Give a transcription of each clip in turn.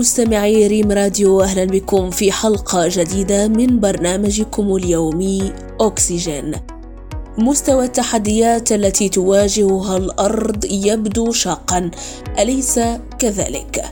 مستمعي ريم راديو أهلا بكم في حلقة جديدة من برنامجكم اليومي أكسجين. مستوى التحديات التي تواجهها الأرض يبدو شاقا أليس كذلك؟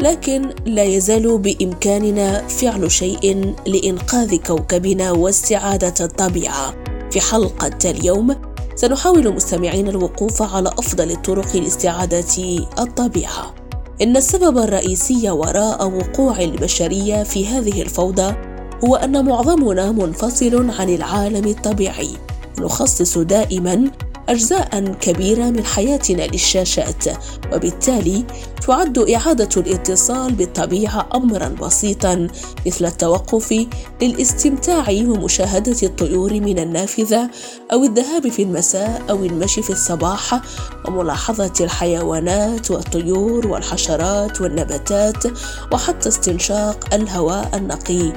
لكن لا يزال بإمكاننا فعل شيء لإنقاذ كوكبنا واستعادة الطبيعة. في حلقة اليوم سنحاول مستمعين الوقوف على أفضل الطرق لاستعادة الطبيعة. إن السبب الرئيسي وراء وقوع البشرية في هذه الفوضى هو أن معظمنا منفصل عن العالم الطبيعي نخصص دائما أجزاء كبيرة من حياتنا للشاشات وبالتالي تعد إعادة الاتصال بالطبيعة أمرا بسيطا مثل التوقف للاستمتاع ومشاهدة الطيور من النافذة أو الذهاب في المساء أو المشي في الصباح وملاحظة الحيوانات والطيور والحشرات والنباتات وحتى استنشاق الهواء النقي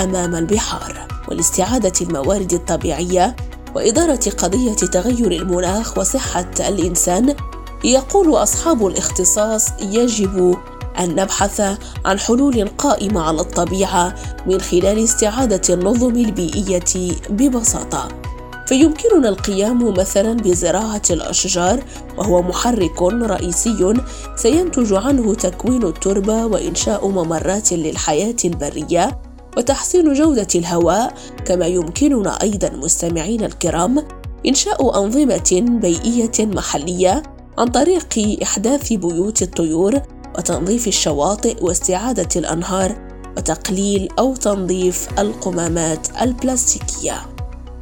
أمام البحار ولاستعادة الموارد الطبيعية وإدارة قضية تغير المناخ وصحة الإنسان يقول أصحاب الاختصاص يجب أن نبحث عن حلول قائمة على الطبيعة من خلال استعادة النظم البيئية ببساطة. فيمكننا القيام مثلا بزراعة الأشجار وهو محرك رئيسي سينتج عنه تكوين التربة وإنشاء ممرات للحياة البرية وتحسين جودة الهواء. كما يمكننا أيضا مستمعين الكرام إنشاء أنظمة بيئية محلية عن طريق إحداث بيوت الطيور وتنظيف الشواطئ واستعادة الأنهار وتقليل أو تنظيف القمامات البلاستيكية.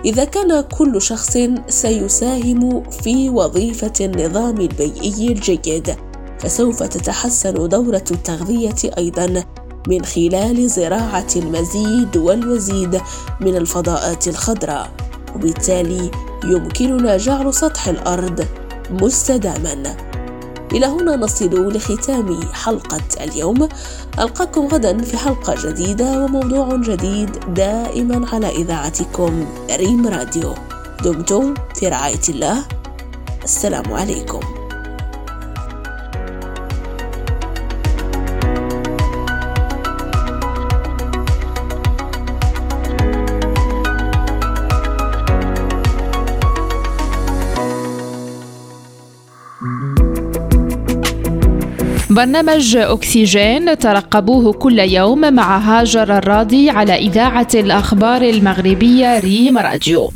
إذا كان كل شخص سيساهم في وظيفة النظام البيئي الجيد، فسوف تتحسن دورة التغذية أيضًا من خلال زراعة المزيد والمزيد من الفضاءات الخضراء وبالتالي يمكننا جعل سطح الأرض مستداما. إلى هنا نصل لختام حلقة اليوم. ألقاكم غدا في حلقة جديدة وموضوع جديد دائما على إذاعتكم ريم راديو. دمتم في رعاية الله. السلام عليكم. برنامج أكسجين ترقبوه كل يوم مع هاجر الراضي على إذاعة الأخبار المغربية ريم راديو.